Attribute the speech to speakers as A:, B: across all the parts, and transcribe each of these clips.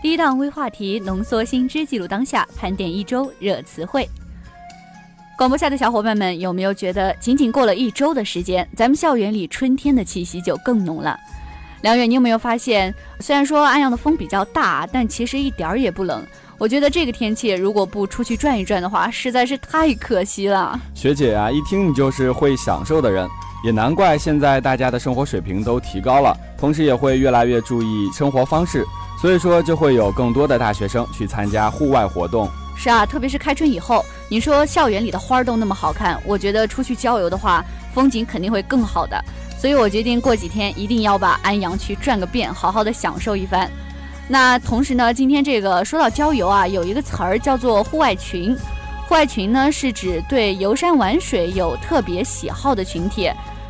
A: 第一档微话题，浓缩新知，记录当下，盘点一周热词汇。广播下的小伙伴们，有没有觉得仅仅过了一周的时间，咱们校园里春天的气息就更浓了？梁远，你有没有发现，虽然说安阳的风比较大，但其实一点儿也不冷。我觉得这个天气，如果不出去转一转的话，实在是太可惜了。
B: 学姐啊，一听你就是会享受的人，也难怪现在大家的生活水平都提高了，同时也会越来越注意生活方式。所以说，就会有更多的大学生去参加户外活动。
A: 是啊，特别是开春以后，你说校园里的花儿都那么好看，我觉得出去郊游的话，风景肯定会更好的。所以我决定过几天一定要把安阳去转个遍，好好的享受一番。那同时呢，今天这个说到郊游啊，有一个词儿叫做户外群。户外群呢，是指对游山玩水有特别喜好的群体，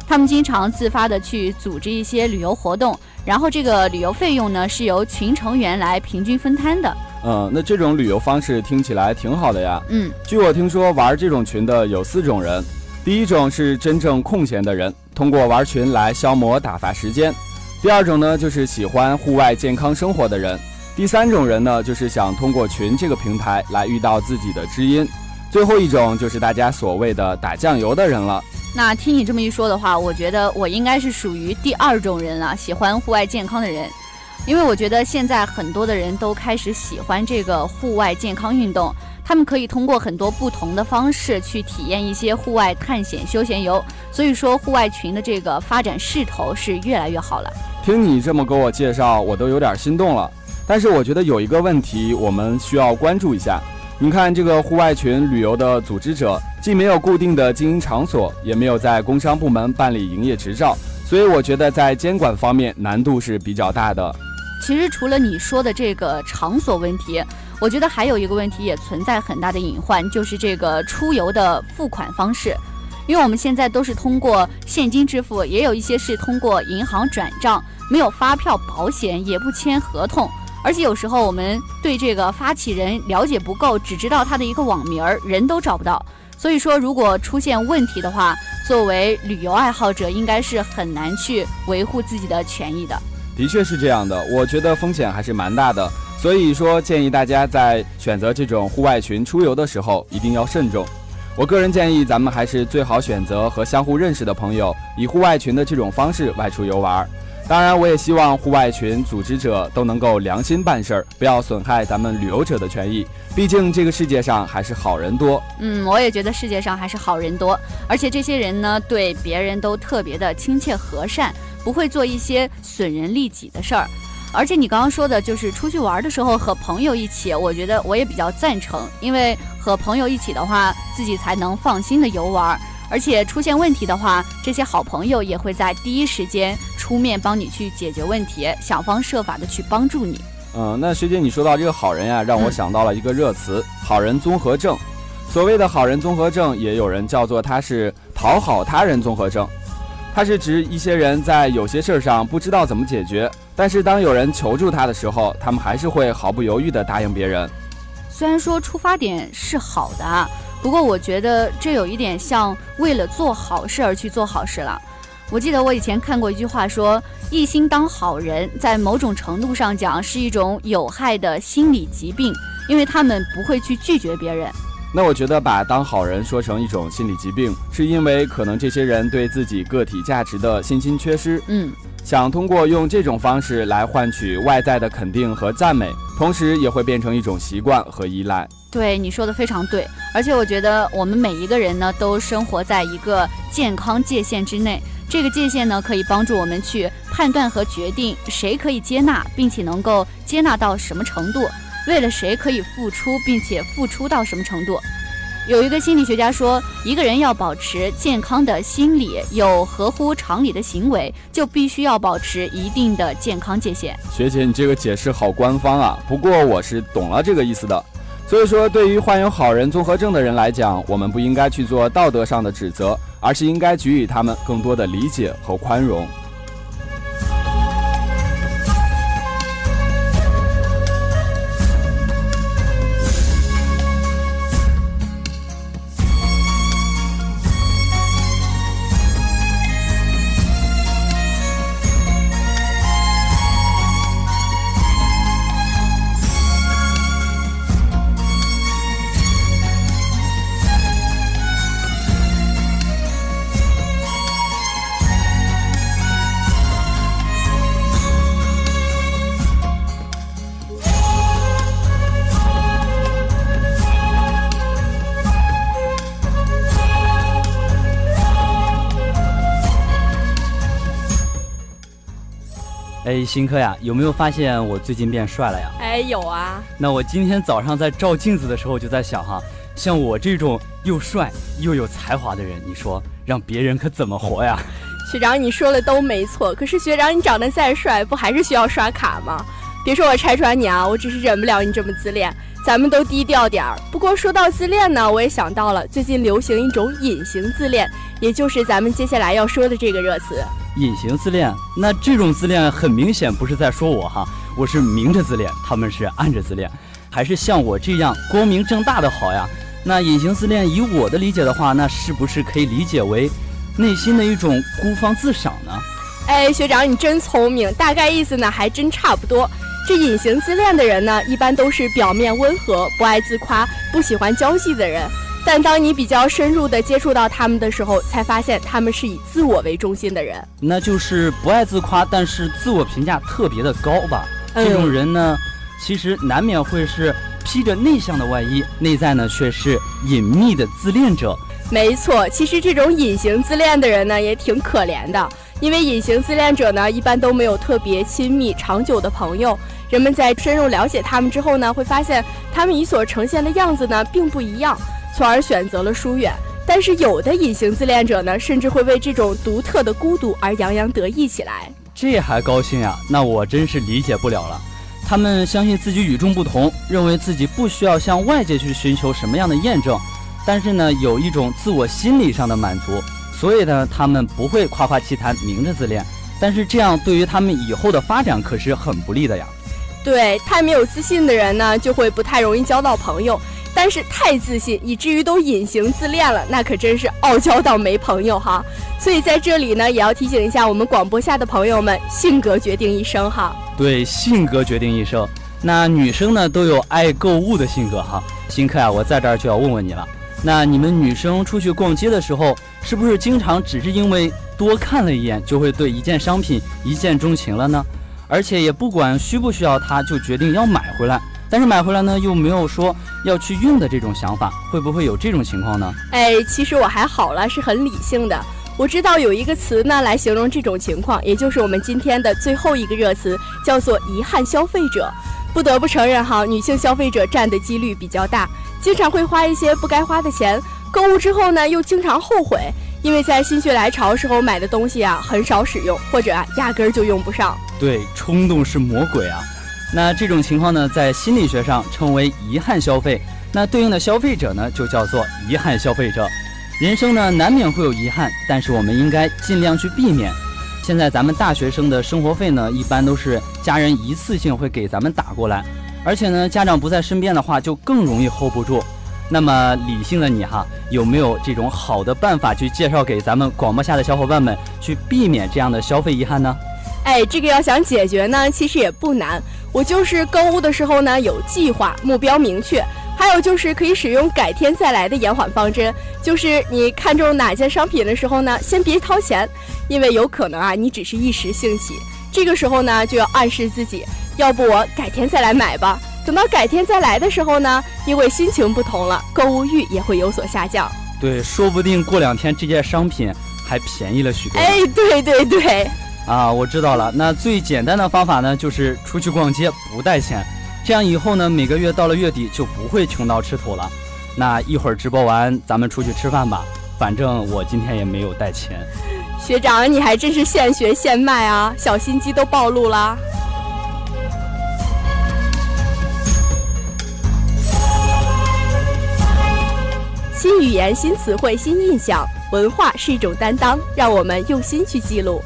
A: 他们经常自发的去组织一些旅游活动。然后这个旅游费用呢是由群成员来平均分摊的。
B: 嗯，那这种旅游方式听起来挺好的呀。
A: 嗯，
B: 据我听说，玩这种群的有四种人。第一种是真正空闲的人，通过玩群来消磨打发时间。第二种呢，就是喜欢户外健康生活的人。第三种人呢，就是想通过群这个平台来遇到自己的知音。最后一种就是大家所谓的打酱油的人了。
A: 那听你这么一说的话，我觉得我应该是属于第二种人了，喜欢户外健康的人。因为我觉得现在很多的人都开始喜欢这个户外健康运动，他们可以通过很多不同的方式去体验一些户外探险休闲游。所以说，户外群的这个发展势头是越来越好了。
B: 听你这么给我介绍，我都有点心动了。但是我觉得有一个问题，我们需要关注一下。你看，这个户外群旅游的组织者既没有固定的经营场所，也没有在工商部门办理营业执照，所以我觉得在监管方面难度是比较大的。
A: 其实除了你说的这个场所问题，我觉得还有一个问题也存在很大的隐患，就是这个出游的付款方式。因为我们现在都是通过现金支付，也有一些是通过银行转账，没有发票、保险，也不签合同。而且有时候我们对这个发起人了解不够，只知道他的一个网名儿，人都找不到。所以说，如果出现问题的话，作为旅游爱好者，应该是很难去维护自己的权益的。
B: 的确是这样的，我觉得风险还是蛮大的。所以说，建议大家在选择这种户外群出游的时候，一定要慎重。我个人建议，咱们还是最好选择和相互认识的朋友，以户外群的这种方式外出游玩。当然，我也希望户外群组织者都能够良心办事儿，不要损害咱们旅游者的权益。毕竟这个世界上还是好人多。
A: 嗯，我也觉得世界上还是好人多，而且这些人呢，对别人都特别的亲切和善，不会做一些损人利己的事儿。而且你刚刚说的就是出去玩的时候和朋友一起，我觉得我也比较赞成，因为和朋友一起的话，自己才能放心的游玩。而且出现问题的话，这些好朋友也会在第一时间出面帮你去解决问题，想方设法的去帮助你。
B: 嗯，那学姐你说到这个好人呀，让我想到了一个热词“好人综合症”。所谓的好人综合症，也有人叫做它是讨好他人综合症。它是指一些人在有些事儿上不知道怎么解决，但是当有人求助他的时候，他们还是会毫不犹豫地答应别人。
A: 虽然说出发点是好的。不过我觉得这有一点像为了做好事而去做好事了。我记得我以前看过一句话，说一心当好人，在某种程度上讲是一种有害的心理疾病，因为他们不会去拒绝别人。
B: 那我觉得把当好人说成一种心理疾病，是因为可能这些人对自己个体价值的信心缺失。
A: 嗯。
B: 想通过用这种方式来换取外在的肯定和赞美，同时也会变成一种习惯和依赖。
A: 对你说的非常对，而且我觉得我们每一个人呢，都生活在一个健康界限之内。这个界限呢，可以帮助我们去判断和决定谁可以接纳，并且能够接纳到什么程度；为了谁可以付出，并且付出到什么程度。有一个心理学家说，一个人要保持健康的心理，有合乎常理的行为，就必须要保持一定的健康界限。
B: 学姐，你这个解释好官方啊！不过我是懂了这个意思的。所以说，对于患有好人综合症的人来讲，我们不应该去做道德上的指责，而是应该给予他们更多的理解和宽容。
C: 哎，新科呀，有没有发现我最近变帅了呀？
D: 哎，有啊。
C: 那我今天早上在照镜子的时候就在想哈，像我这种又帅又有才华的人，你说让别人可怎么活呀？
D: 学长，你说的都没错。可是学长，你长得再帅，不还是需要刷卡吗？别说我拆穿你啊，我只是忍不了你这么自恋。咱们都低调点儿。不过说到自恋呢，我也想到了最近流行一种隐形自恋，也就是咱们接下来要说的这个热词。
C: 隐形自恋，那这种自恋很明显不是在说我哈，我是明着自恋，他们是暗着自恋，还是像我这样光明正大的好呀？那隐形自恋，以我的理解的话，那是不是可以理解为内心的一种孤芳自赏呢？
D: 哎，学长你真聪明，大概意思呢还真差不多。这隐形自恋的人呢，一般都是表面温和、不爱自夸、不喜欢交际的人。但当你比较深入的接触到他们的时候，才发现他们是以自我为中心的人，
C: 那就是不爱自夸，但是自我评价特别的高吧。这种人呢，其实难免会是披着内向的外衣，内在呢却是隐秘的自恋者。
D: 没错，其实这种隐形自恋的人呢，也挺可怜的，因为隐形自恋者呢，一般都没有特别亲密长久的朋友。人们在深入了解他们之后呢，会发现他们与所呈现的样子呢，并不一样。从而选择了疏远，但是有的隐形自恋者呢，甚至会为这种独特的孤独而洋洋得意起来。
C: 这还高兴呀？那我真是理解不了了。他们相信自己与众不同，认为自己不需要向外界去寻求什么样的验证，但是呢，有一种自我心理上的满足，所以呢，他们不会夸夸其谈，明着自恋。但是这样对于他们以后的发展可是很不利的呀。
D: 对，太没有自信的人呢，就会不太容易交到朋友。但是太自信，以至于都隐形自恋了，那可真是傲娇到没朋友哈。所以在这里呢，也要提醒一下我们广播下的朋友们，性格决定一生哈。
C: 对，性格决定一生。那女生呢都有爱购物的性格哈。新客啊，我在这儿就要问问你了。那你们女生出去逛街的时候，是不是经常只是因为多看了一眼，就会对一件商品一见钟情了呢？而且也不管需不需要它，就决定要买回来。但是买回来呢，又没有说要去用的这种想法，会不会有这种情况呢？
D: 哎，其实我还好了，是很理性的。我知道有一个词呢来形容这种情况，也就是我们今天的最后一个热词，叫做遗憾消费者。不得不承认哈，女性消费者占的几率比较大，经常会花一些不该花的钱，购物之后呢又经常后悔，因为在心血来潮时候买的东西啊很少使用，或者啊压根儿就用不上。
C: 对，冲动是魔鬼啊。那这种情况呢，在心理学上称为遗憾消费。那对应的消费者呢，就叫做遗憾消费者。人生呢，难免会有遗憾，但是我们应该尽量去避免。现在咱们大学生的生活费呢，一般都是家人一次性会给咱们打过来，而且呢，家长不在身边的话，就更容易 hold 不住。那么理性的你哈，有没有这种好的办法去介绍给咱们广播下的小伙伴们，去避免这样的消费遗憾呢？
D: 哎，这个要想解决呢，其实也不难。我就是购物的时候呢，有计划，目标明确，还有就是可以使用改天再来的延缓方针。就是你看中哪件商品的时候呢，先别掏钱，因为有可能啊，你只是一时兴起。这个时候呢，就要暗示自己，要不我改天再来买吧。等到改天再来的时候呢，因为心情不同了，购物欲也会有所下降。
C: 对，说不定过两天这件商品还便宜了许多。
D: 哎，对对对。
C: 啊，我知道了。那最简单的方法呢，就是出去逛街不带钱，这样以后呢，每个月到了月底就不会穷到吃土了。那一会儿直播完，咱们出去吃饭吧。反正我今天也没有带钱。
D: 学长，你还真是现学现卖啊，小心机都暴露了。新语言、新词汇、新印象，文化是一种担当，让我们用心去记录。